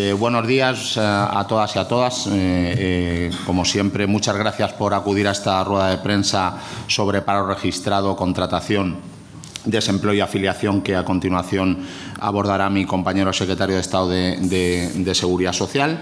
Eh, buenos días eh, a todas y a todas. Eh, como siempre, muchas gracias por acudir a esta rueda de prensa sobre paro registrado, contratación, desempleo y afiliación que a continuación abordará mi compañero secretario de Estado de Seguridad Social.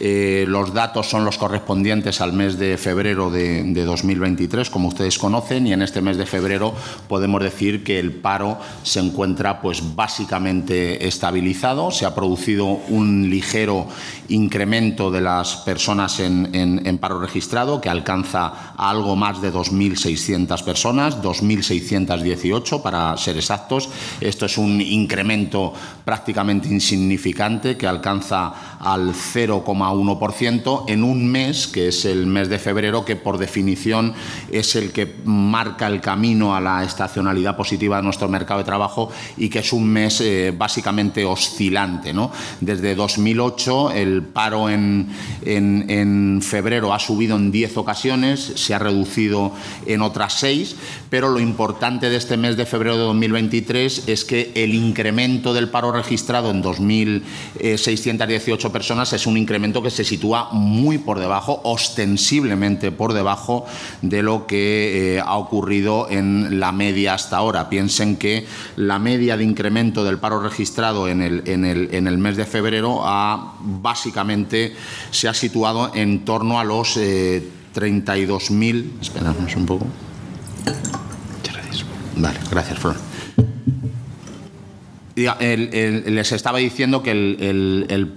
Eh, los datos son los correspondientes al mes de febrero de, 2023, como ustedes conocen, y en este mes de febrero podemos decir que el paro se encuentra pues, básicamente estabilizado. Se ha producido un ligero incremento de las personas en, paro registrado, que alcanza a algo más de 2.600 personas, 2.618 para ser exactos. Esto es un incremento prácticamente insignificante que alcanza al 0,1 1% en un mes, que es el mes de febrero, que por definición es el que marca el camino a la estacionalidad positiva de nuestro mercado de trabajo y que es un mes eh, básicamente oscilante. Desde 2008 el paro en, en, febrero ha subido en 10 ocasiones, se ha reducido en otras 6, pero lo importante de este mes de febrero de 2023 es que el incremento del paro registrado en 2.618 personas es un incremento que se sitúa muy por debajo, ostensiblemente por debajo de lo que eh, ha ocurrido en la media hasta ahora. Piensen que la media de incremento del paro registrado en el, en el, en el mes de febrero ha básicamente se ha situado en torno a los 32.000. Eh, Esperamos un poco. Vale, gracias, Flor. Les estaba diciendo que el, el el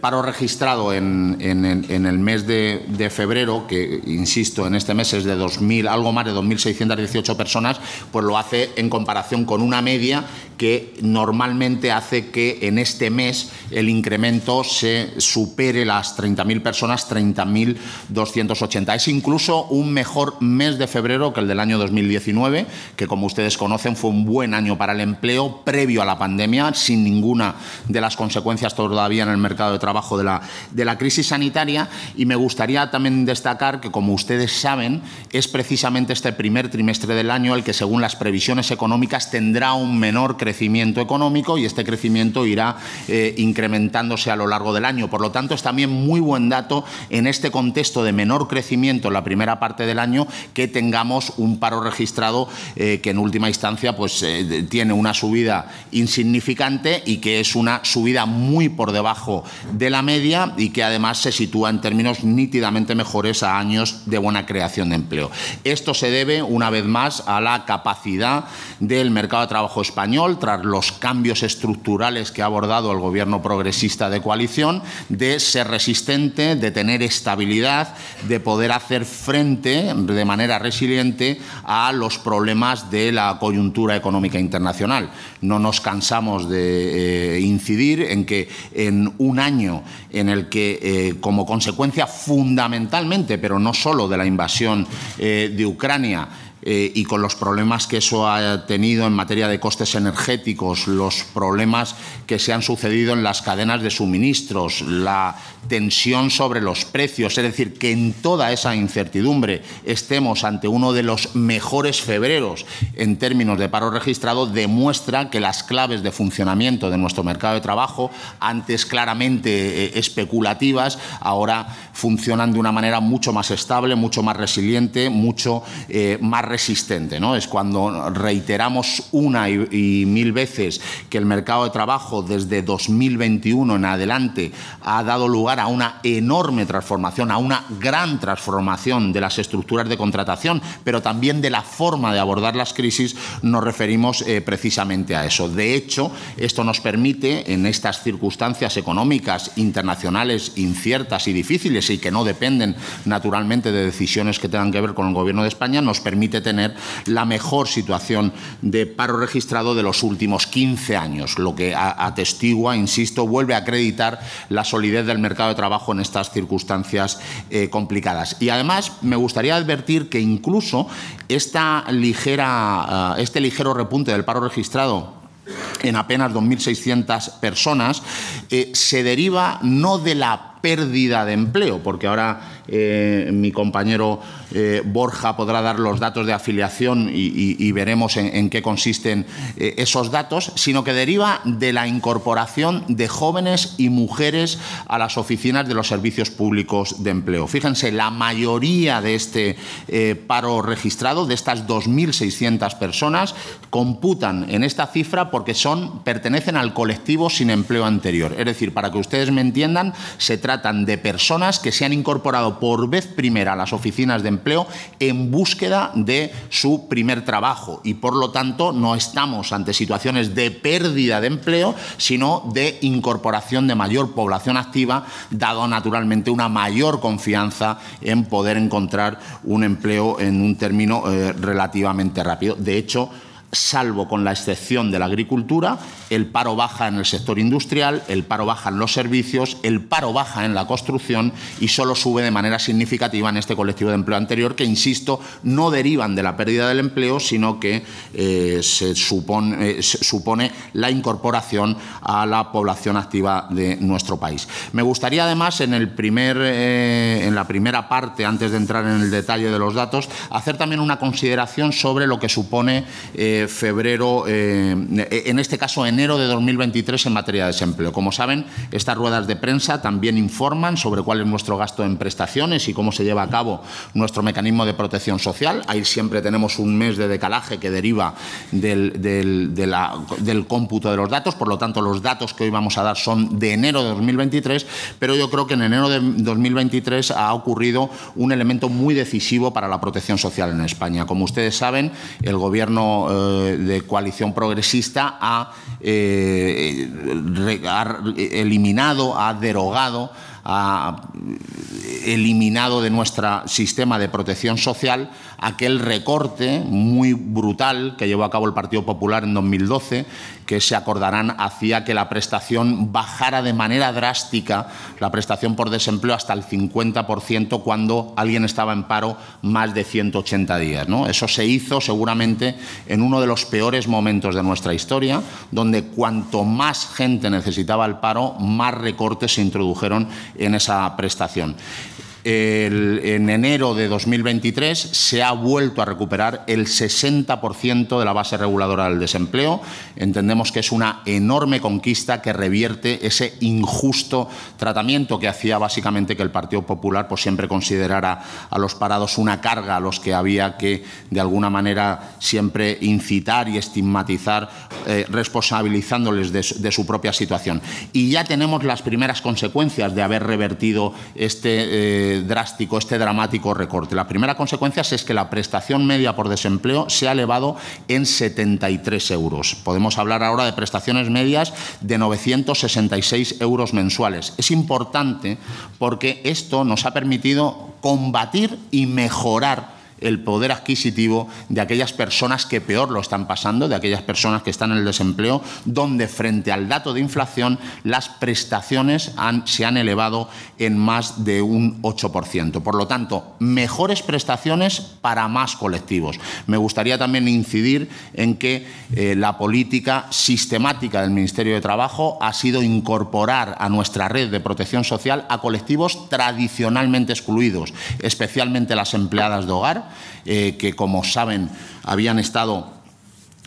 paro registrado en, el mes de, febrero, que insisto, en este mes es de 2.000, algo más de 2.618 personas, pues lo hace en comparación con una media que normalmente hace que en este mes el incremento se supere las 30.000 personas, 30.280. Es incluso un mejor mes de febrero que el del año 2019, que como ustedes conocen fue un buen año para el empleo previo a la pandemia, sin ninguna de las consecuencias todavía en el mercado de trabajo de la, de la crisis sanitaria. Y me gustaría también destacar que, como ustedes saben, es precisamente este primer trimestre del año el que, según las previsiones económicas, tendrá un menor crecimiento económico y este crecimiento irá eh, incrementándose a lo largo del año. Por lo tanto, es también muy buen dato en este contexto de menor crecimiento en la primera parte del año que tengamos un paro registrado eh, que en última instancia pues, eh, tiene una subida insignificante y que es una subida muy por debajo de la media y que además se sitúa en términos nítidamente mejores a años de buena creación de empleo. Esto se debe, una vez más, a la capacidad del mercado de trabajo español tras los cambios estructurales que ha abordado el gobierno progresista de coalición, de ser resistente, de tener estabilidad, de poder hacer frente de manera resiliente a los problemas de la coyuntura económica internacional. No nos cansamos de eh, incidir en que en un año en el que, eh, como consecuencia fundamentalmente, pero no solo de la invasión eh, de Ucrania, eh, y con los problemas que eso ha tenido en materia de costes energéticos, los problemas que se han sucedido en las cadenas de suministros, la tensión sobre los precios, es decir, que en toda esa incertidumbre estemos ante uno de los mejores febreros en términos de paro registrado, demuestra que las claves de funcionamiento de nuestro mercado de trabajo, antes claramente eh, especulativas, ahora funcionan de una manera mucho más estable, mucho más resiliente, mucho eh, más resistente. ¿No? Es cuando reiteramos una y, mil veces que el mercado de trabajo desde 2021 en adelante ha dado lugar a una enorme transformación, a una gran transformación de las estructuras de contratación, pero también de la forma de abordar las crisis, nos referimos eh, precisamente a eso. De hecho, esto nos permite, en estas circunstancias económicas internacionales inciertas y difíciles y que no dependen naturalmente de decisiones que tengan que ver con el Gobierno de España, nos permite tener la mejor situación de paro registrado de los últimos 15 años, lo que atestigua, insisto, vuelve a acreditar la solidez del mercado de trabajo en estas circunstancias eh, complicadas. Y además me gustaría advertir que incluso esta ligera, eh, este ligero repunte del paro registrado en apenas 2.600 personas, eh, se deriva no de la pérdida de empleo, porque ahora eh, mi compañero eh, Borja podrá dar los datos de afiliación y, veremos en, qué consisten eh, esos datos, sino que deriva de la incorporación de jóvenes y mujeres a las oficinas de los servicios públicos de empleo. Fíjense, la mayoría de este paro registrado, de estas 2.600 personas, computan en esta cifra porque son, pertenecen al colectivo sin empleo anterior. Es decir, para que ustedes me entiendan, se tratan de personas que se han incorporado por vez primera a las oficinas de empleo en búsqueda de su primer trabajo y, por lo tanto, no estamos ante situaciones de pérdida de empleo, sino de incorporación de mayor población activa, dado naturalmente una mayor confianza en poder encontrar un empleo en un término eh, relativamente rápido. De hecho, salvo con la excepción de la agricultura, el paro baja en el sector industrial, el paro baja en los servicios, el paro baja en la construcción y solo sube de manera significativa en este colectivo de empleo anterior, que, insisto, no derivan de la pérdida del empleo, sino que eh, se, supone, eh, la incorporación a la población activa de nuestro país. Me gustaría, además, en, el primer, eh, en la primera parte, antes de entrar en el detalle de los datos, hacer también una consideración sobre lo que supone febrero, eh, en este caso enero de 2023 en materia de desempleo. Como saben, estas ruedas de prensa también informan sobre cuál es nuestro gasto en prestaciones y cómo se lleva a cabo nuestro mecanismo de protección social. Ahí siempre tenemos un mes de decalaje que deriva del, del cómputo de los datos, por lo tanto los datos que hoy vamos a dar son de enero de 2023, pero yo creo que en enero de 2023 ha ocurrido un elemento muy decisivo para la protección social en España. Como ustedes saben, el Gobierno eh, de coalición progresista ha, eh, eliminado, ha derogado, ha eliminado de nuestro sistema de protección social aquel recorte muy brutal que llevó a cabo el Partido Popular en 2012, que se acordarán hacía que la prestación bajara de manera drástica, la prestación por desempleo hasta el 50% cuando alguien estaba en paro más de 180 días. ¿no? Eso se hizo seguramente en uno de los peores momentos de nuestra historia, donde cuanto más gente necesitaba el paro, más recortes se introdujeron en esa prestación en enero de 2023 se ha vuelto a recuperar el 60% de la base reguladora del desempleo. Entendemos que es una enorme conquista que revierte ese injusto tratamiento que hacía básicamente que el Partido Popular pues, siempre considerara a los parados una carga a los que había que, de alguna manera, siempre incitar y estigmatizar, eh, responsabilizándoles de, su propia situación. Y ya tenemos las primeras consecuencias de haber revertido este. Eh, drástico, este dramático recorte. La primera consecuencia es que la prestación media por desempleo se ha elevado en 73 euros. Podemos hablar ahora de prestaciones medias de 966 euros mensuales. Es importante porque esto nos ha permitido combatir y mejorar el poder adquisitivo de aquellas personas que peor lo están pasando, de aquellas personas que están en el desempleo, donde frente al dato de inflación las prestaciones se han elevado en más de un 8%. Por lo tanto, mejores prestaciones para más colectivos. Me gustaría también incidir en que eh, la política sistemática del Ministerio de Trabajo ha sido incorporar a nuestra red de protección social a colectivos tradicionalmente excluidos, especialmente las empleadas de hogar, eh, que, como saben, habían estado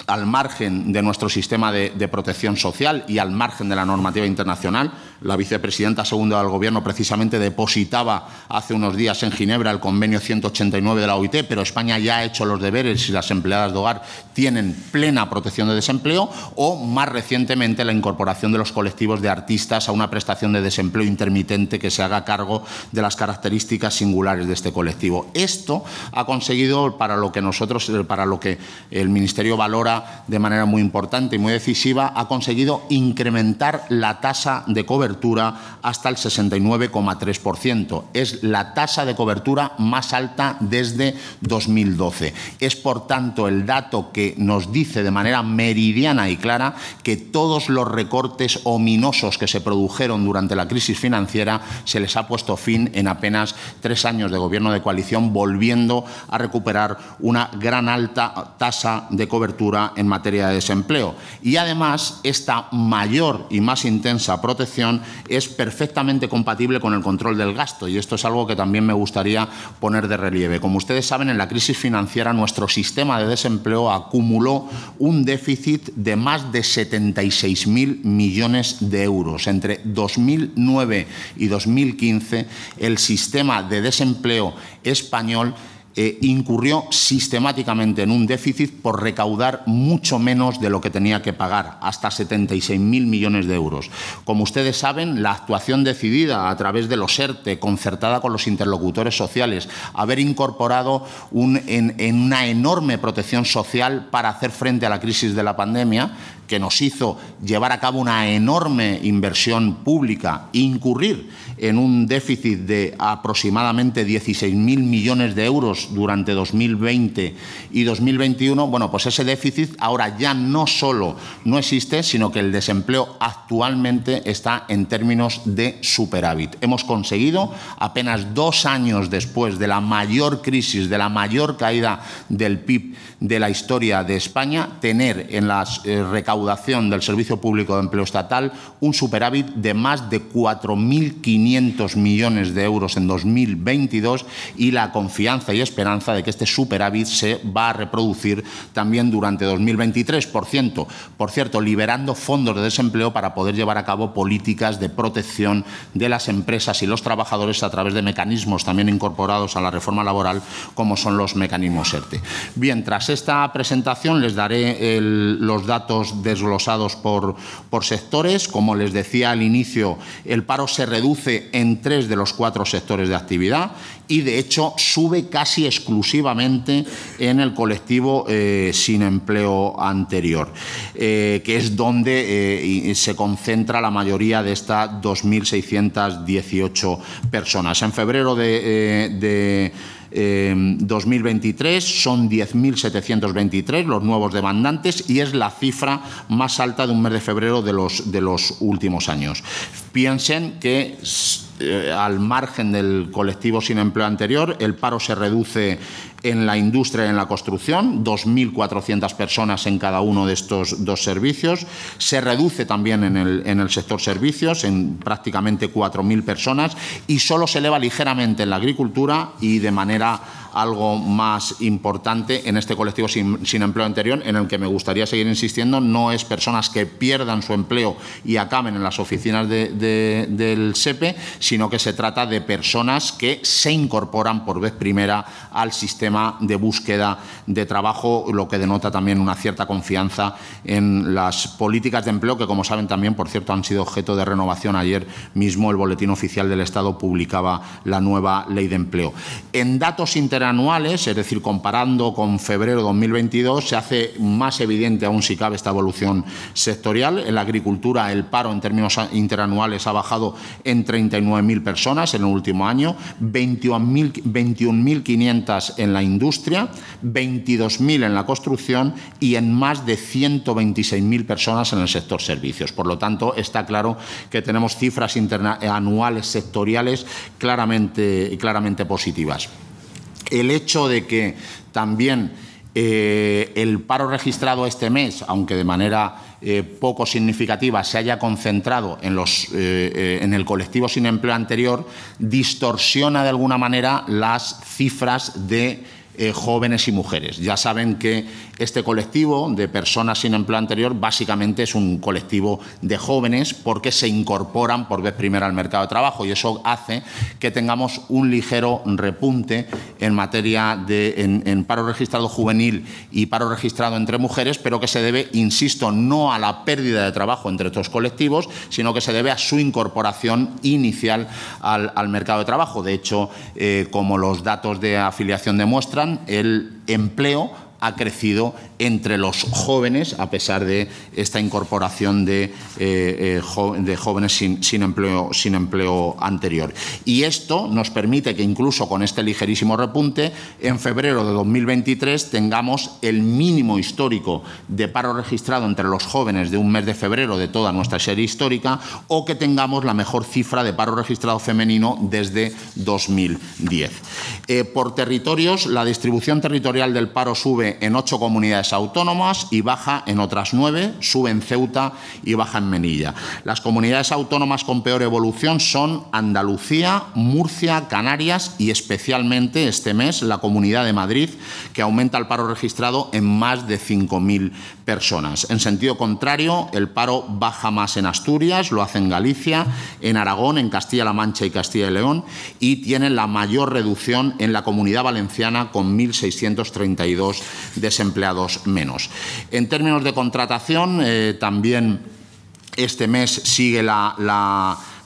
al margen de nuestro sistema de, protección social y al margen de la normativa internacional. La vicepresidenta segunda del Gobierno precisamente depositaba hace unos días en Ginebra el convenio 189 de la OIT, pero España ya ha hecho los deberes y las empleadas de hogar tienen plena protección de desempleo o, más recientemente, la incorporación de los colectivos de artistas a una prestación de desempleo intermitente que se haga cargo de las características singulares de este colectivo. Esto ha conseguido, para lo que nosotros, para lo que el Ministerio valora de manera muy importante y muy decisiva, ha conseguido incrementar la tasa de cobertura hasta el 69,3%. Es la tasa de cobertura más alta desde 2012. Es, por tanto, el dato que nos dice de manera meridiana y clara que todos los recortes ominosos que se produjeron durante la crisis financiera se les ha puesto fin en apenas tres años de gobierno de coalición, volviendo a recuperar una gran alta tasa de cobertura en materia de desempleo. Y además, esta mayor y más intensa protección es perfectamente compatible con el control del gasto y esto es algo que también me gustaría poner de relieve. Como ustedes saben, en la crisis financiera nuestro sistema de desempleo acumuló un déficit de más de 76.000 millones de euros. Entre 2009 y 2015, el sistema de desempleo español eh, incurrió sistemáticamente en un déficit por recaudar mucho menos de lo que tenía que pagar, hasta 76.000 millones de euros. Como ustedes saben, la actuación decidida a través de los ERTE, concertada con los interlocutores sociales, haber incorporado en una enorme protección social para hacer frente a la crisis de la pandemia, que nos hizo llevar a cabo una enorme inversión pública, incurrir en un déficit de aproximadamente 16.000 millones de euros durante 2020 y 2021, bueno, pues ese déficit ahora ya no solo no existe, sino que el desempleo actualmente está en términos de superávit. Hemos conseguido, apenas dos años después de la mayor crisis, de la mayor caída del PIB de la historia de España, tener en la eh, del Servicio Público de Empleo Estatal un superávit de más de 4.500 millones de euros en 2022 y la confianza y esperanza de que este superávit se va a reproducir también durante 2023. Por cierto, por cierto, liberando fondos de desempleo para poder llevar a cabo políticas de protección de las empresas y los trabajadores a través de mecanismos también incorporados a la reforma laboral, como son los mecanismos ERTE. Bien, tras esta presentación les daré los datos desglosados por, por sectores. Como les decía al inicio, el paro se reduce en tres de los cuatro sectores de actividad y, de hecho, sube casi exclusivamente en el colectivo eh, sin empleo anterior, eh, que es donde eh, se concentra la mayoría de estas 2.618 personas. En febrero de 2023 em, son 10.723 los nuevos demandantes y es la cifra más alta de un mes de febrero de los, de los últimos años. Piensen que eh, al margen del colectivo sin empleo anterior, el paro se reduce en la industria y en la construcción, 2.400 personas en cada uno de estos dos servicios. Se reduce también en el, sector servicios, en prácticamente 4.000 personas, y solo se eleva ligeramente en la agricultura y de manera algo más importante en este colectivo sin, empleo anterior, en el que me gustaría seguir insistiendo, no es personas que pierdan su empleo y acaben en las oficinas del SEPE, sino que se trata de personas que se incorporan por vez primera al sistema de búsqueda de trabajo, lo que denota también una cierta confianza en las políticas de empleo, que como saben también, por cierto, han sido objeto de renovación. Ayer mismo el Boletín Oficial del Estado publicaba la nueva ley de empleo. En datos anuales, es decir, comparando con febrero 2022, se hace más evidente aún si cabe esta evolución sectorial. En la agricultura el paro en términos interanuales ha bajado en 39.000 personas en el último año, 21.500 en la industria, 22.000 en la construcción y en más de 126.000 personas en el sector servicios. Por lo tanto, está claro que tenemos cifras anuales sectoriales claramente, claramente positivas el hecho de que también eh, el paro registrado este mes, aunque de manera eh, poco significativa, se haya concentrado en, los, eh, en el colectivo sin empleo anterior, distorsiona de alguna manera las cifras de jóvenes y mujeres. Ya saben que este colectivo de personas sin empleo anterior básicamente es un colectivo de jóvenes porque se incorporan por vez primera al mercado de trabajo y eso hace que tengamos un ligero repunte en materia de en, paro registrado juvenil y paro registrado entre mujeres, pero que se debe, insisto, no a la pérdida de trabajo entre estos colectivos, sino que se debe a su incorporación inicial al, mercado de trabajo. De hecho, eh, como los datos de afiliación demuestran, el empleo ha crecido entre los jóvenes, a pesar de esta incorporación de, eh, eh, jóvenes sin, sin, empleo, sin empleo anterior. Y esto nos permite que incluso con este ligerísimo repunte, en febrero de 2023 tengamos el mínimo histórico de paro registrado entre los jóvenes de un mes de febrero de toda nuestra serie histórica o que tengamos la mejor cifra de paro registrado femenino desde 2010. Eh, por territorios, la distribución territorial del paro sube en ocho comunidades autónomas y baja en otras nueve, sube en Ceuta y baja en Menilla. Las comunidades autónomas con peor evolución son Andalucía, Murcia, Canarias y especialmente este mes la Comunidad de Madrid, que aumenta el paro registrado en más de 5.000 personas. En sentido contrario, el paro baja más en Asturias, lo hace en Galicia, en Aragón, en Castilla-La Mancha y Castilla y León y tiene la mayor reducción en la Comunidad Valenciana con 1.632 desempleados menos. En términos de contratación, eh, también este mes sigue la,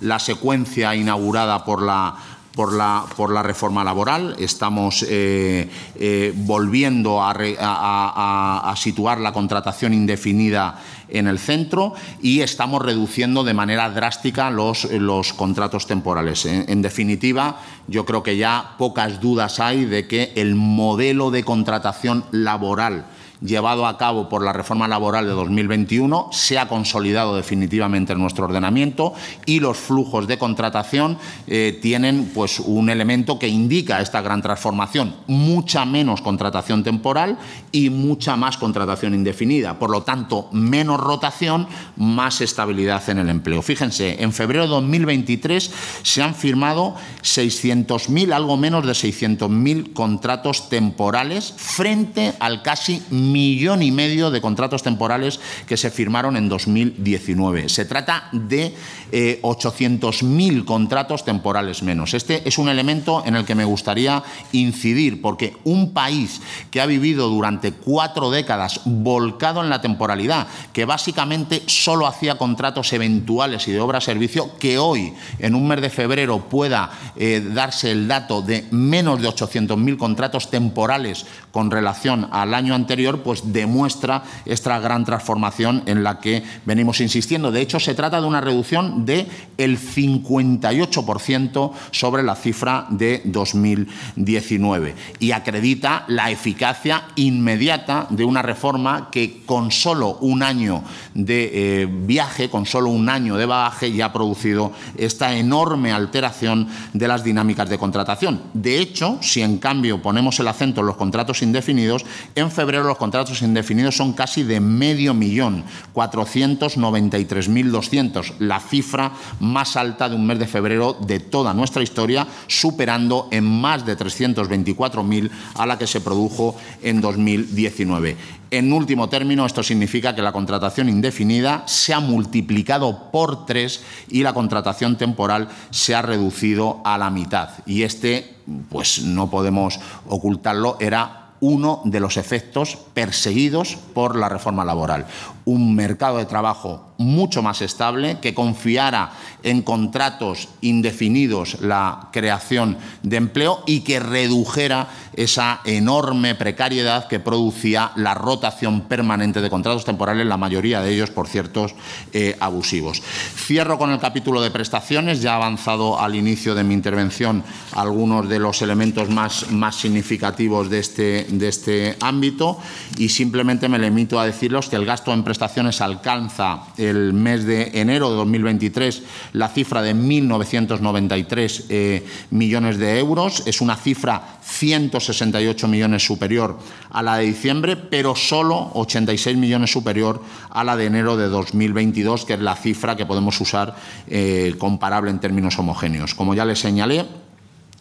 la secuencia inaugurada por la por la, por la reforma laboral. Estamos eh, eh, volviendo a, situar la contratación indefinida en el centro y estamos reduciendo de manera drástica los, los contratos temporales. en, definitiva, yo creo que ya pocas dudas hay de que el modelo de contratación laboral llevado a cabo por la reforma laboral de 2021 se ha consolidado definitivamente en nuestro ordenamiento y los flujos de contratación eh, tienen pues, un elemento que indica esta gran transformación, mucha menos contratación temporal y mucha más contratación indefinida. Por lo tanto, menos rotación, más estabilidad en el empleo. Fíjense, en febrero de 2023 se han firmado 600.000, algo menos de 600.000 contratos temporales frente al casi millón y medio de contratos temporales que se firmaron en 2019. Se trata de 800.000 eh, contratos temporales menos. Este es un elemento en el que me gustaría incidir, porque un país que ha vivido durante cuatro décadas volcado en la temporalidad, que básicamente solo hacía contratos eventuales y de obra-servicio, que hoy, en un mes de febrero, pueda eh, darse el dato de menos de 800.000 contratos temporales con relación al año anterior, pues demuestra esta gran transformación en la que venimos insistiendo. De hecho, se trata de una reducción del el 58% sobre la cifra de 2019 y acredita la eficacia inmediata de una reforma que con solo un año de eh, viaje, con solo un año de bagaje, ya ha producido esta enorme alteración de las dinámicas de contratación. De hecho, si en cambio ponemos el acento en los contratos indefinidos, en febrero los contratos indefinidos son casi de medio millón, 493.200, la cifra más alta de un mes de febrero de toda nuestra historia, superando en más de 324.000 a la que se produjo en 2019. En último término, esto significa que la contratación indefinida se ha multiplicado por tres y la contratación temporal se ha reducido a la mitad. Y este, pues no podemos ocultarlo, era uno de los efectos perseguidos por la reforma laboral. Un mercado de trabajo mucho más estable, que confiara en contratos indefinidos la creación de empleo y que redujera esa enorme precariedad que producía la rotación permanente de contratos temporales, la mayoría de ellos, por ciertos, eh, abusivos. Cierro con el capítulo de prestaciones, ya ha avanzado al inicio de mi intervención algunos de los elementos más, más significativos de este, de este ámbito y simplemente me limito a deciros que el gasto en prestaciones alcanza el mes de enero de 2023 la cifra de 1.993 eh, millones de euros. Es una cifra 168 millones superior a la de diciembre, pero solo 86 millones superior a la de enero de 2022, que es la cifra que podemos usar eh, comparable en términos homogéneos. Como ya les señalé,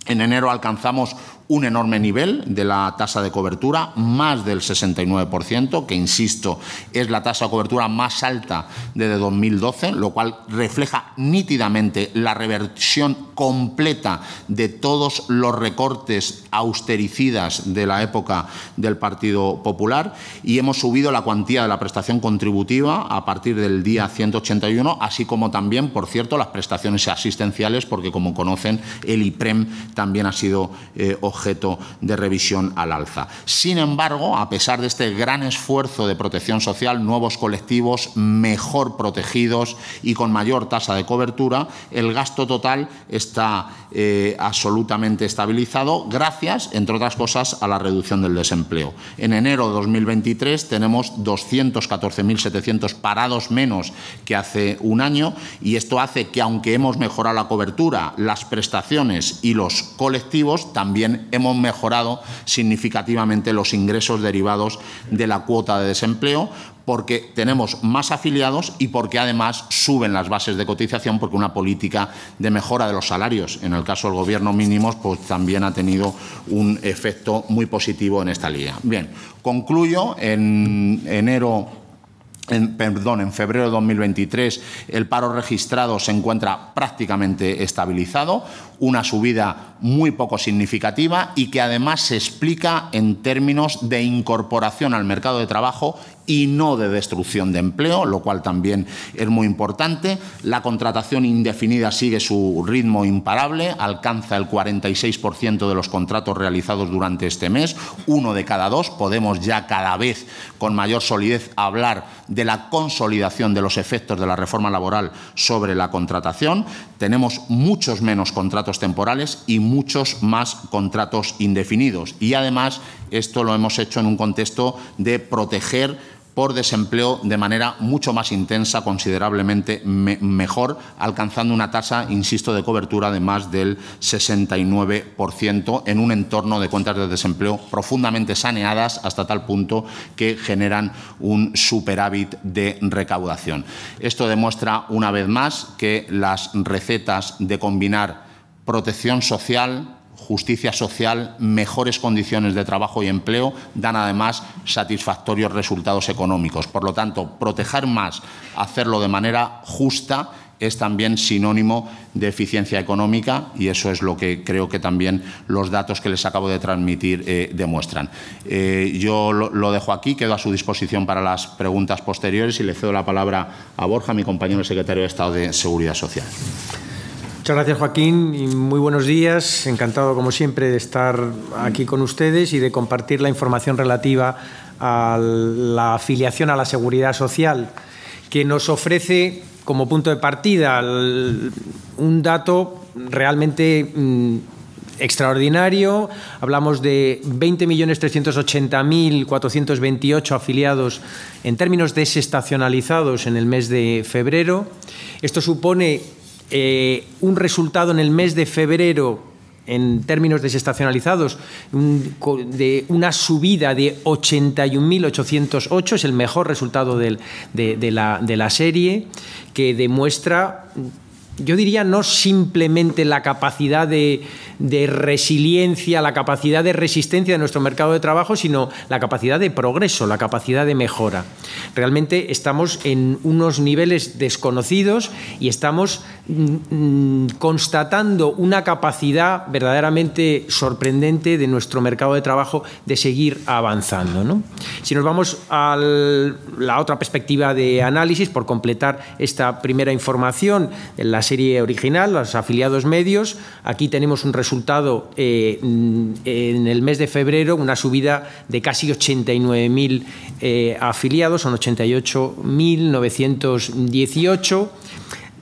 en enero alcanzamos un enorme nivel de la tasa de cobertura, más del 69%, que insisto, es la tasa de cobertura más alta desde 2012, lo cual refleja nítidamente la reversión completa de todos los recortes austericidas de la época del Partido Popular. Y hemos subido la cuantía de la prestación contributiva a partir del día 181, así como también, por cierto, las prestaciones asistenciales, porque como conocen, el IPREM también ha sido eh, objeto de revisión al alza. Sin embargo, a pesar de este gran esfuerzo de protección social, nuevos colectivos mejor protegidos y con mayor tasa de cobertura, el gasto total está eh, absolutamente estabilizado gracias, entre otras cosas, a la reducción del desempleo. En enero de 2023 tenemos 214.700 parados menos que hace un año y esto hace que, aunque hemos mejorado la cobertura, las prestaciones y los colectivos, también hemos mejorado significativamente los ingresos derivados de la cuota de desempleo, porque tenemos más afiliados y porque además suben las bases de cotización porque una política de mejora de los salarios, en el caso del Gobierno mínimos, pues también ha tenido un efecto muy positivo en esta línea. Bien, concluyo en enero en, perdón, en febrero de 2023 el paro registrado se encuentra prácticamente estabilizado, una subida muy poco significativa y que además se explica en términos de incorporación al mercado de trabajo y no de destrucción de empleo, lo cual también es muy importante. La contratación indefinida sigue su ritmo imparable, alcanza el 46% de los contratos realizados durante este mes, uno de cada dos. Podemos ya cada vez con mayor solidez hablar de la consolidación de los efectos de la reforma laboral sobre la contratación. Tenemos muchos menos contratos temporales y muchos más contratos indefinidos. Y además esto lo hemos hecho en un contexto de proteger por desempleo de manera mucho más intensa, considerablemente mejor, alcanzando una tasa, insisto, de cobertura de más del 69% en un entorno de cuentas de desempleo profundamente saneadas hasta tal punto que generan un superávit de recaudación. Esto demuestra una vez más que las recetas de combinar protección social, justicia social, mejores condiciones de trabajo y empleo, dan además satisfactorios resultados económicos. Por lo tanto, proteger más, hacerlo de manera justa, es también sinónimo de eficiencia económica y eso es lo que creo que también los datos que les acabo de transmitir eh, demuestran. Eh, yo lo, lo, dejo aquí, quedo a su disposición para las preguntas posteriores y le cedo la palabra a Borja, mi compañero secretario de Estado de Seguridad Social. Muchas gracias Joaquín y muy buenos días. Encantado como siempre de estar aquí con ustedes y de compartir la información relativa a la afiliación a la seguridad social que nos ofrece como punto de partida un dato realmente mm, extraordinario. Hablamos de 20.380.428 afiliados en términos desestacionalizados en el mes de febrero. Esto supone eh, un resultado en el mes de febrero en términos desestacionalizados, de una subida de 81.808, es el mejor resultado de, la, de la serie, que demuestra yo diría no simplemente la capacidad de, resiliencia, la capacidad de resistencia de nuestro mercado de trabajo, sino la capacidad de progreso, la capacidad de mejora. Realmente estamos en unos niveles desconocidos y estamos mm, mm, constatando una capacidad verdaderamente sorprendente de nuestro mercado de trabajo de seguir avanzando. Si nos vamos a la otra perspectiva de análisis, por completar esta primera información, en serie original, los afiliados medios. Aquí tenemos un resultado eh, en el mes de febrero, una subida de casi 89.000 eh, afiliados, son 88.918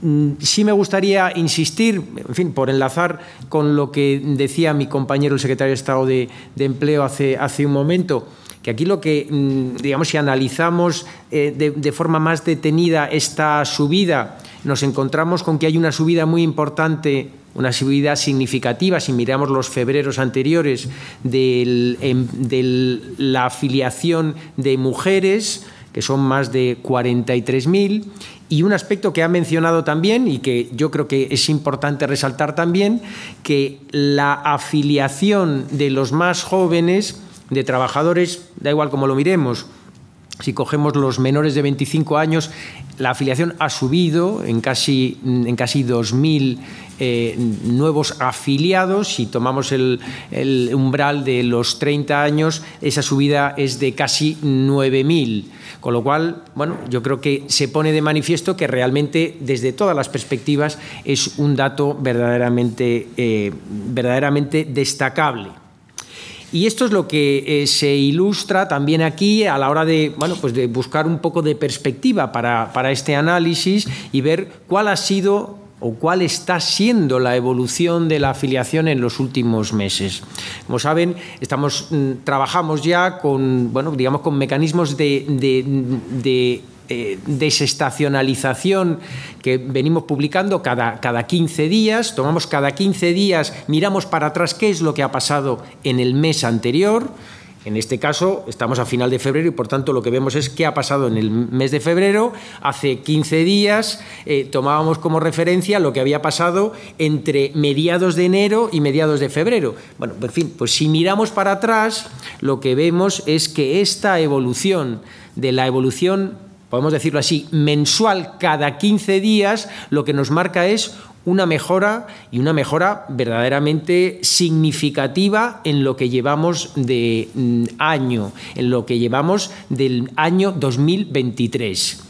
mm, sí me gustaría insistir, en fin, por enlazar con lo que decía mi compañero el secretario de Estado de, Empleo hace, hace un momento, que aquí lo que, mm, digamos, si analizamos eh, de, forma más detenida esta subida, nos encontramos con que hay una subida muy importante, una subida significativa, si miramos los febreros anteriores, de em, la afiliación de mujeres, que son más de 43.000, y un aspecto que ha mencionado también y que yo creo que es importante resaltar también, que la afiliación de los más jóvenes de trabajadores, da igual como lo miremos, si cogemos los menores de 25 años, la afiliación ha subido en casi, en casi 2.000 eh, nuevos afiliados. Si tomamos el, umbral de los 30 años, esa subida es de casi 9.000. Con lo cual, bueno, yo creo que se pone de manifiesto que realmente, desde todas las perspectivas, es un dato verdaderamente, eh, verdaderamente destacable. Y esto es lo que eh, se ilustra también aquí a la hora de, bueno, pues de buscar un poco de perspectiva para, este análisis y ver cuál ha sido o cuál está siendo la evolución de la afiliación en los últimos meses. Como saben, estamos, mm, trabajamos ya con, bueno, digamos, con mecanismos de eh, desestacionalización que venimos publicando cada, cada 15 días, tomamos cada 15 días, miramos para atrás qué es lo que ha pasado en el mes anterior, en este caso, estamos a final de febrero y por tanto lo que vemos es qué ha pasado en el mes de febrero. Hace 15 días eh, tomábamos como referencia lo que había pasado entre mediados de enero y mediados de febrero. Bueno, en fin, pues si miramos para atrás, lo que vemos es que esta evolución de la evolución podemos decirlo así, mensual cada 15 días, lo que nos marca es una mejora y una mejora verdaderamente significativa en lo que llevamos de mm, año, en lo que llevamos del año 2023.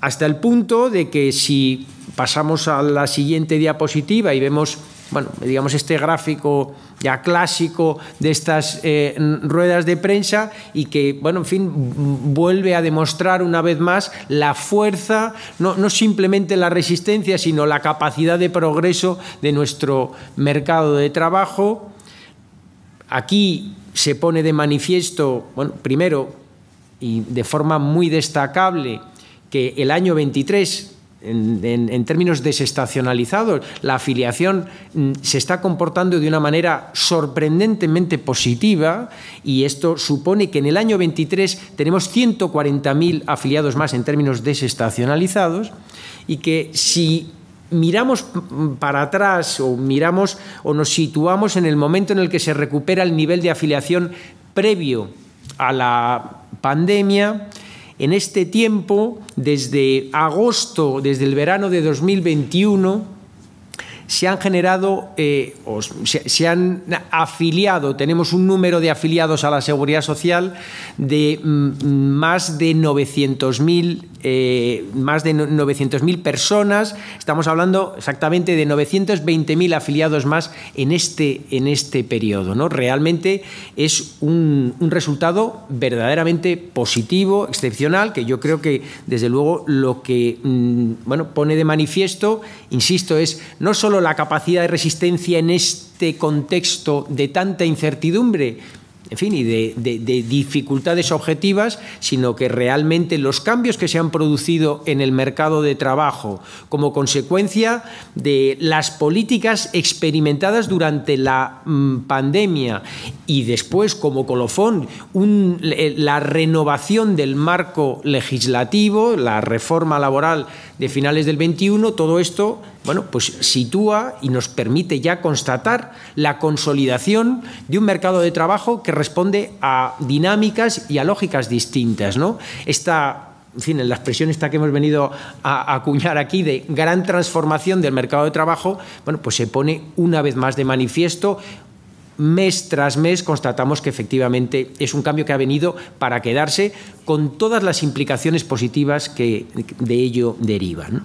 Hasta el punto de que si pasamos a la siguiente diapositiva y vemos bueno, digamos, este gráfico ya clásico de estas eh, ruedas de prensa y que, bueno, en fin, vuelve a demostrar una vez más la fuerza, no, no simplemente la resistencia, sino la capacidad de progreso de nuestro mercado de trabajo. Aquí se pone de manifiesto, bueno, primero, y de forma muy destacable, que el año 23 en, términos desestacionalizados, la afiliación mm, se está comportando de una manera sorprendentemente positiva y esto supone que en el año 23 tenemos 140.000 afiliados más en términos desestacionalizados y que si miramos para atrás o miramos o nos situamos en el momento en el que se recupera el nivel de afiliación previo a la pandemia, en este tiempo, desde agosto, desde el verano de 2021, se han generado eh, o se, han afiliado, tenemos un número de afiliados a la seguridad social de mm, más de 900.000 eh, más de 900.000 personas, estamos hablando exactamente de 920.000 afiliados más en este, en este periodo. ¿no? Realmente es un, un, resultado verdaderamente positivo, excepcional, que yo creo que desde luego lo que mm, bueno, pone de manifiesto, insisto, es no solo la capacidad de resistencia en este contexto de tanta incertidumbre, en fin, y de, dificultades objetivas, sino que realmente los cambios que se han producido en el mercado de trabajo como consecuencia de las políticas experimentadas durante la mm, pandemia y después como colofón la renovación del marco legislativo, la reforma laboral de finales del 21, todo esto bueno, pues sitúa y nos permite ya constatar la consolidación de un mercado de trabajo que responde a dinámicas y a lógicas distintas. ¿no? Esta en fin, en la expresión esta que hemos venido a, acuñar aquí de gran transformación del mercado de trabajo, bueno, pues se pone una vez más de manifiesto. Mes tras mes constatamos que efectivamente es un cambio que ha venido para quedarse con todas las implicaciones positivas que de ello derivan.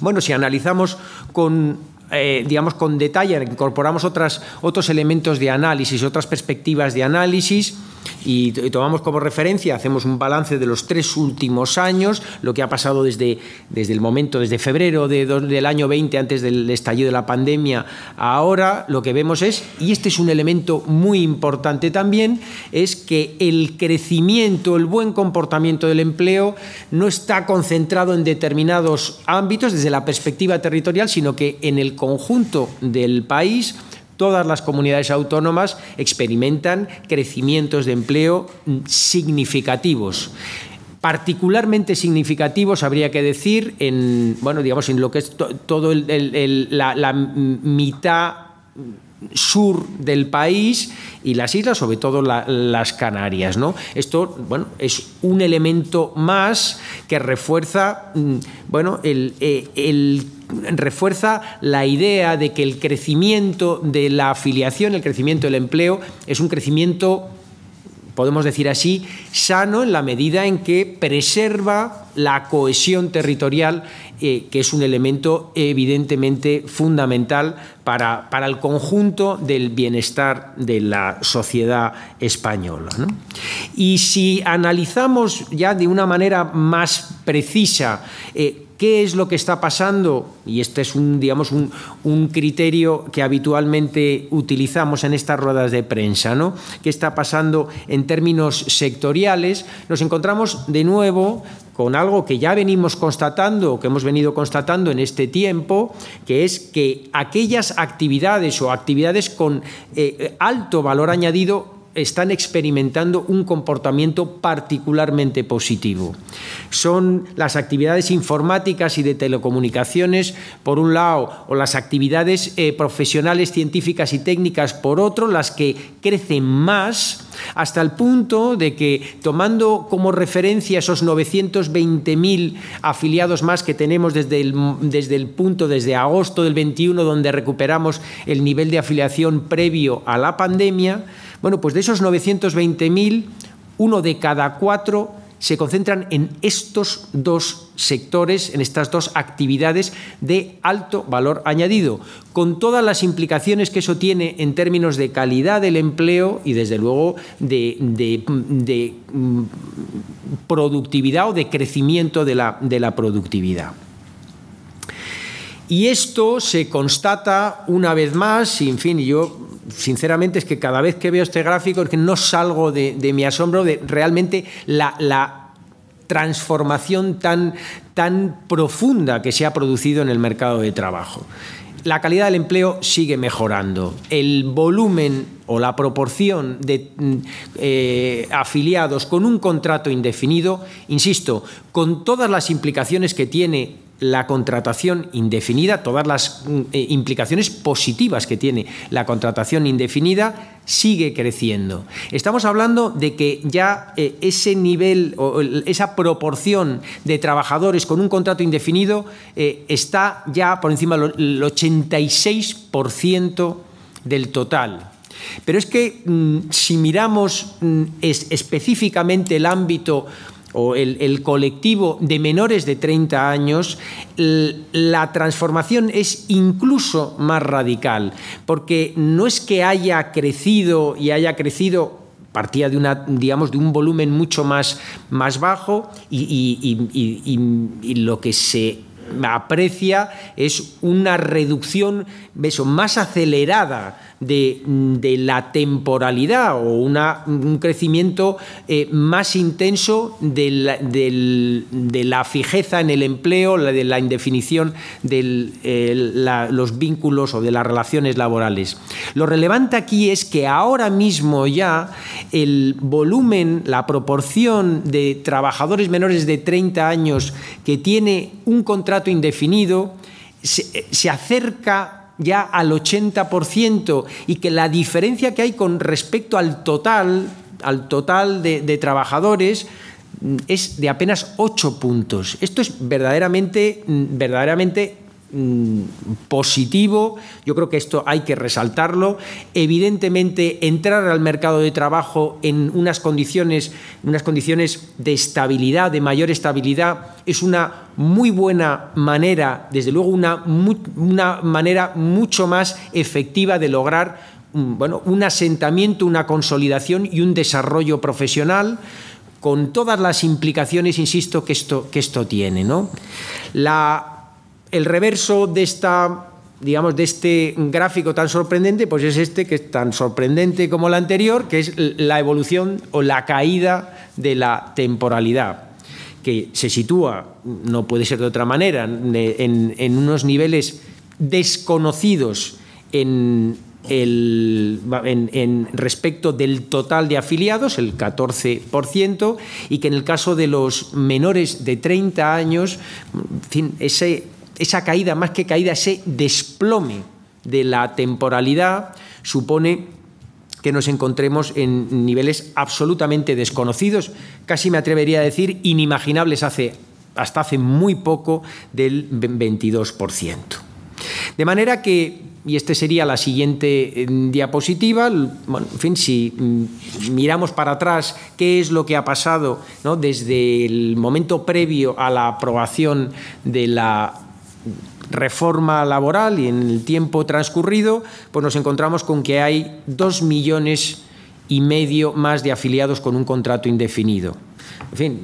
Bueno, si analizamos con eh, digamos, con detalle, incorporamos otros elementos de análisis, otras perspectivas de análisis y, tomamos como referencia, hacemos un balance de los tres últimos años, lo que ha pasado desde, desde el momento, desde febrero del año 20, antes del estallido de la pandemia, ahora, lo que vemos es, y este es un elemento muy importante también, es que el crecimiento, el buen comportamiento del empleo no está concentrado en determinados ámbitos desde la perspectiva territorial, sino que en el conjunto del país todas las comunidades autónomas experimentan crecimientos de empleo significativos. Particularmente significativos, habría que decir, en, bueno, digamos, en lo que es todo la, mitad sur del país y las islas, sobre todo las Canarias. ¿no? Esto bueno, es un elemento más que refuerza mm, bueno, eh, el, refuerza la idea de que el crecimiento de la afiliación, el crecimiento del empleo, es un crecimiento podemos decir así, sano en la medida en que preserva la cohesión territorial, eh, que es un elemento evidentemente fundamental para, para, el conjunto del bienestar de la sociedad española. Y si analizamos ya de una manera más precisa eh, ¿Qué es lo que está pasando? Y este es un, digamos, un, criterio que habitualmente utilizamos en estas ruedas de prensa. ¿no? ¿Qué está pasando en términos sectoriales? Nos encontramos de nuevo con algo que ya venimos constatando, que hemos venido constatando en este tiempo, que es que aquellas actividades o actividades con eh, alto valor añadido están experimentando un comportamiento particularmente positivo. Son las actividades informáticas y de telecomunicaciones, por un lado, o las actividades eh, profesionales, científicas y técnicas, por otro, las que crecen más, hasta el punto de que, tomando como referencia esos 920.000 afiliados más que tenemos desde el, desde el punto, desde agosto del 21, donde recuperamos el nivel de afiliación previo a la pandemia, bueno, pues de esos 920.000, uno de cada cuatro se concentran en estos dos sectores, en estas dos actividades de alto valor añadido, con todas las implicaciones que eso tiene en términos de calidad del empleo y desde luego de, mm, productividad o de crecimiento de la, de la productividad. Y esto se constata una vez más, y en fin, yo sinceramente es que cada vez que veo este gráfico es que no salgo de, mi asombro de realmente la, transformación tan, tan profunda que se ha producido en el mercado de trabajo. La calidad del empleo sigue mejorando. El volumen o la proporción de eh, afiliados con un contrato indefinido, insisto, con todas las implicaciones que tiene la contratación indefinida, todas las mm, eh, implicaciones positivas que tiene la contratación indefinida, sigue creciendo. Estamos hablando de que ya eh, ese nivel o esa proporción de trabajadores con un contrato indefinido eh, está ya por encima del 86% del total. Pero es que mm, si miramos mm, específicamente el ámbito o el, colectivo de menores de 30 años, la transformación es incluso más radical, porque no es que haya crecido y haya crecido partía de de un volumen mucho más, más bajo y lo que se aprecia es una reducción más acelerada de, la temporalidad o un crecimiento eh, más intenso de la, fijeza en el empleo, de la indefinición de los vínculos o de las relaciones laborales. Lo relevante aquí es que ahora mismo ya el volumen, la proporción de trabajadores menores de 30 años que tiene un contrato indefinido se, se acerca ya al 80% y que la diferencia que hay con respecto al total, al total de, trabajadores mm, es de apenas 8 puntos. Esto es verdaderamente, mm, verdaderamente positivo. Yo creo que esto hay que resaltarlo. Evidentemente, entrar al mercado de trabajo en unas condiciones, unas condiciones de estabilidad, de mayor estabilidad, es una muy buena manera, desde luego una, una manera mucho más efectiva de lograr mm, bueno, un asentamiento, una consolidación y un desarrollo profesional con todas las implicaciones, insisto, que esto, que esto tiene. ¿no? La el reverso de esta digamos, de este gráfico tan sorprendente, pues es este que es tan sorprendente como el anterior, que es la evolución o la caída de la temporalidad, que se sitúa, no puede ser de otra manera, en, unos niveles desconocidos en, respecto del total de afiliados, el 14%, y que en el caso de los menores de 30 años, en fin, ese esa caída, más que caída, ese desplome de la temporalidad supone que nos encontremos en niveles absolutamente desconocidos, casi me atrevería a decir inimaginables hace, hasta hace muy poco del 22%. De manera que, y esta sería la siguiente eh, diapositiva, en fin, si mm, miramos para atrás qué es lo que ha pasado desde el momento previo a la aprobación de la reforma laboral y en el tiempo transcurrido, pues nos encontramos con que hay dos millones y medio más de afiliados con un contrato indefinido. En fin,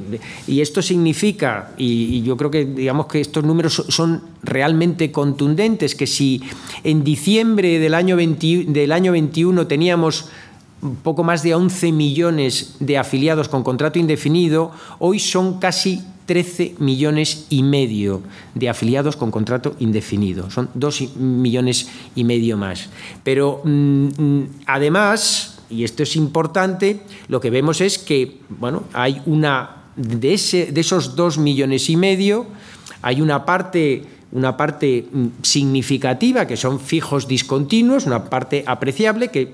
y esto significa, y, yo creo que digamos que estos números son realmente contundentes, que si en diciembre del año, del año 21 teníamos poco más de 11 millones de afiliados con contrato indefinido, hoy son casi 13 millones y medio de afiliados con contrato indefinido. Son 2 millones y medio más. Pero mm, mm, además, y esto es importante, lo que vemos es que bueno, hay una de, esos 2 millones y medio, hay una parte una parte mm, significativa, que son fijos discontinuos, una parte apreciable que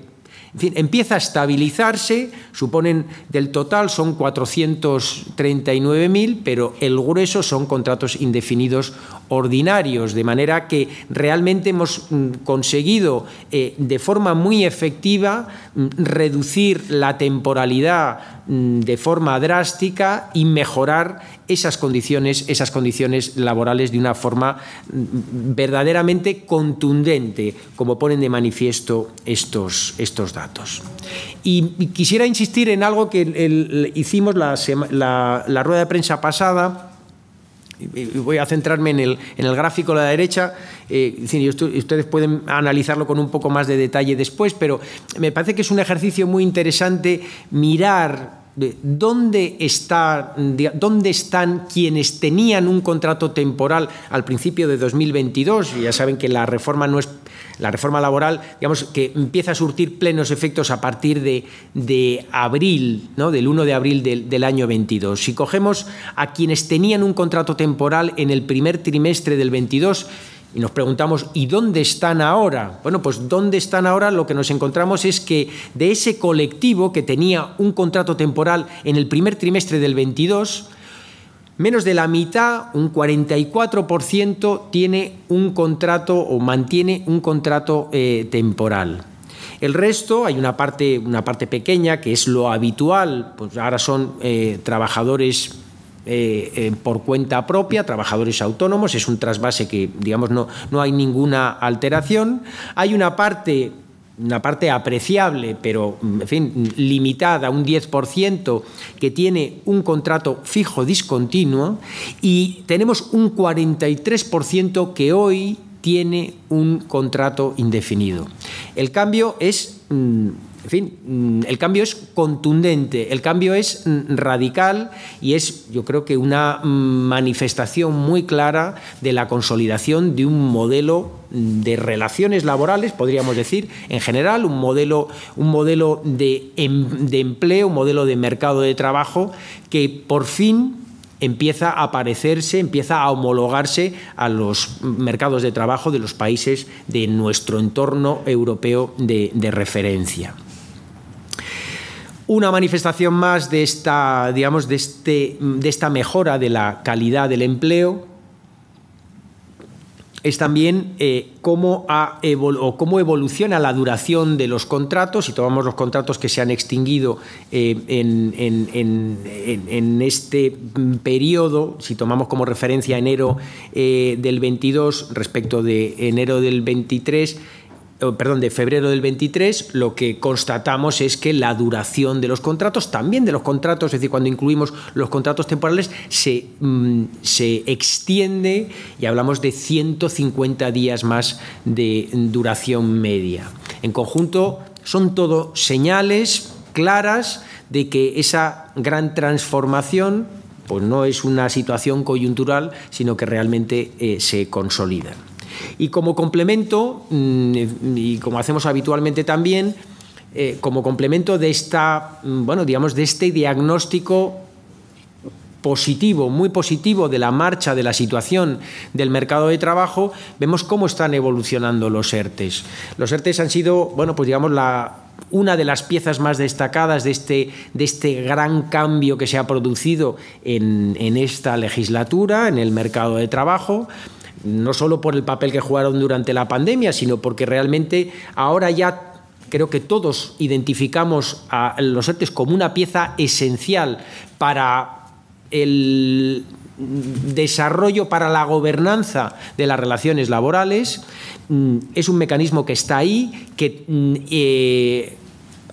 en fin, empieza a estabilizarse, suponen del total son 439.000, pero el grueso son contratos indefinidos ordinarios, de manera que realmente hemos mm, conseguido eh, de forma muy efectiva mm, reducir la temporalidad mm, de forma drástica y mejorar esas condiciones, esas condiciones laborales de una forma verdaderamente contundente, como ponen de manifiesto estos, estos datos. Y quisiera insistir en algo que hicimos la, la rueda de prensa pasada, voy a centrarme en el, gráfico de la derecha, eh, ustedes pueden analizarlo con un poco más de detalle después, pero me parece que es un ejercicio muy interesante mirar dónde, está, dónde están quienes tenían un contrato temporal al principio de 2022. Ya saben que la reforma no es la reforma laboral, digamos, que empieza a surtir plenos efectos a partir de, abril, ¿no? del 1 de abril del, del, año 22. Si cogemos a quienes tenían un contrato temporal en el primer trimestre del 22, y nos preguntamos, ¿y dónde están ahora? Bueno, pues dónde están ahora lo que nos encontramos es que de ese colectivo que tenía un contrato temporal en el primer trimestre del 22, Menos de la mitad, un 44%, tiene un contrato o mantiene un contrato eh, temporal. El resto, hay una parte, una parte pequeña que es lo habitual, pues ahora son eh, trabajadores eh, por cuenta propia, trabajadores autónomos, es un trasvase que, digamos, no, no hay ninguna alteración. Hay una parte una parte apreciable, pero en fin, limitada, un 10%, que tiene un contrato fijo discontinuo, y tenemos un 43% que hoy tiene un contrato indefinido. El cambio es mm, en fin, mm, el cambio es contundente, el cambio es mm, radical y es, yo creo que una mm, manifestación muy clara de la consolidación de un modelo de relaciones laborales, podríamos decir, en general, un modelo, un modelo de, em, de empleo, un modelo de mercado de trabajo que por fin empieza a parecerse, empieza a homologarse a los mercados de trabajo de los países de nuestro entorno europeo de referencia. Una manifestación más de esta, digamos, de, este, de esta mejora de la calidad del empleo es también eh, cómo, ha cómo, evoluciona la duración de los contratos. Si tomamos los contratos que se han extinguido eh, en, en, este periodo, si tomamos como referencia enero eh, del 22 respecto de enero del 23, perdón, de febrero del 23, lo que constatamos es que la duración de los contratos, también de los contratos, es decir, cuando incluimos los contratos temporales, se, mm, se extiende y hablamos de 150 días más de duración media. En conjunto, son todo señales claras de que esa gran transformación pues no es una situación coyuntural, sino que realmente eh, se consolida. Y como complemento, mm, y como hacemos habitualmente también, eh, como complemento de esta, mm, bueno, digamos, de este diagnóstico positivo, muy positivo de la marcha de la situación del mercado de trabajo, vemos cómo están evolucionando los ERTES. Los ERTES han sido, bueno, pues digamos, la, una de las piezas más destacadas de este, de este gran cambio que se ha producido en, en esta legislatura, en el mercado de trabajo no solo por el papel que jugaron durante la pandemia, sino porque realmente ahora ya creo que todos identificamos a los ERTES como una pieza esencial para el desarrollo para la gobernanza de las relaciones laborales. Mm, es un mecanismo que está ahí, que mm, eh,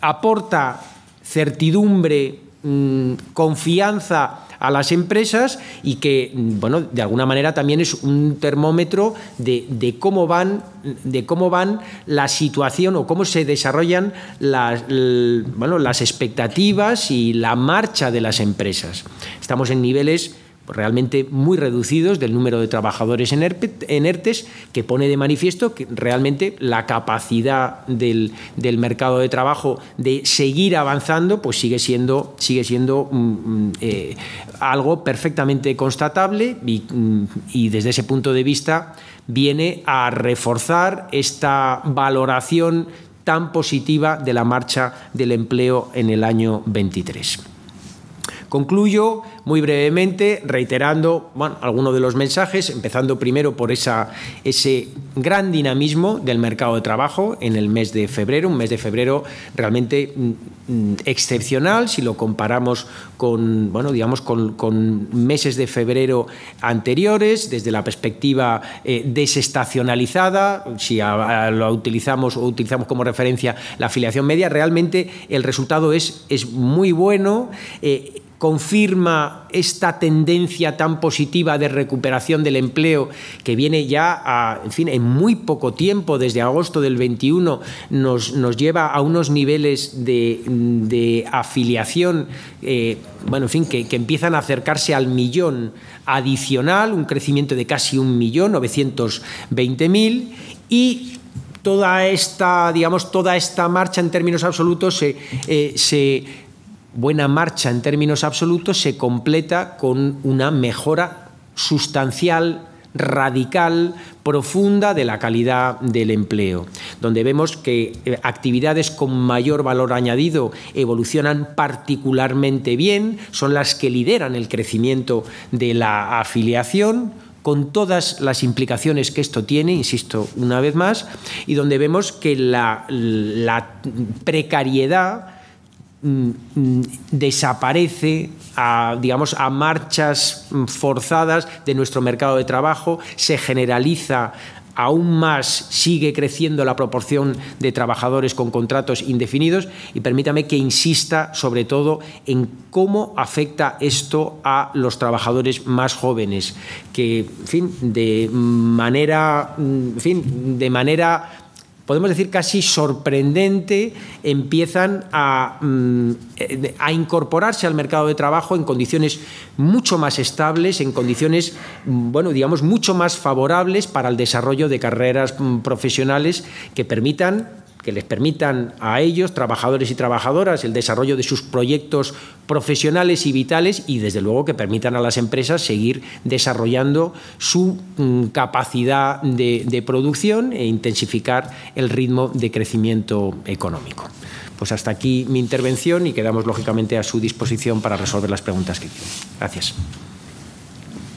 aporta certidumbre, mm, confianza a las empresas y que, bueno, de alguna manera también es un termómetro de, cómo van de cómo van la situación o cómo se desarrollan las, bueno, las expectativas y la marcha de las empresas. Estamos en niveles realmente muy reducidos del número de trabajadores en ERTES, que pone de manifiesto que realmente la capacidad del, mercado de trabajo de seguir avanzando pues sigue siendo, sigue siendo mm, mm, eh, algo perfectamente constatable mm, y desde ese punto de vista viene a reforzar esta valoración tan positiva de la marcha del empleo en el año 23. Concluyo muy brevemente reiterando algunos de los mensajes, empezando primero por ese gran dinamismo del mercado de trabajo en el mes de febrero, un mes de febrero realmente mm, mm, excepcional si lo comparamos con, bueno, digamos, con, meses de febrero anteriores, desde la perspectiva eh, desestacionalizada, si lo utilizamos o utilizamos como referencia la afiliación media, realmente el resultado es, es muy bueno. Eh, confirma esta tendencia tan positiva de recuperación del empleo que viene ya en fin, en muy poco tiempo, desde agosto del 21, nos, nos lleva a unos niveles de, afiliación, eh, bueno, en fin, que, empiezan a acercarse al millón adicional, un crecimiento de casi un millón, 920.000, y toda esta, digamos, toda esta marcha en términos absolutos se, eh, se buena marcha en términos absolutos se completa con una mejora sustancial radical, profunda de la calidad del empleo, donde vemos que eh, actividades con mayor valor añadido evolucionan particularmente bien, son las que lideran el crecimiento de la afiliación, con todas las implicaciones que esto tiene, insisto una vez más, y donde vemos que la, la precariedad desaparece a, digamos, a marchas forzadas de nuestro mercado de trabajo, se generaliza aún más sigue creciendo la proporción de trabajadores con contratos indefinidos y permítame que insista sobre todo en cómo afecta esto a los trabajadores más jóvenes que en fin de manera en fin de manera podemos decir casi sorprendente, empiezan mm, a, incorporarse al mercado de trabajo en condiciones mucho más estables, en condiciones, bueno, digamos, mucho más favorables para el desarrollo de carreras mm, profesionales que permitan que les permitan a ellos, trabajadores y trabajadoras, el desarrollo de sus proyectos profesionales y vitales y, desde luego, que permitan a las empresas seguir desarrollando su mm, capacidad de, producción e intensificar el ritmo de crecimiento económico. Pues hasta aquí mi intervención y quedamos, lógicamente, a su disposición para resolver las preguntas que quieran. Gracias.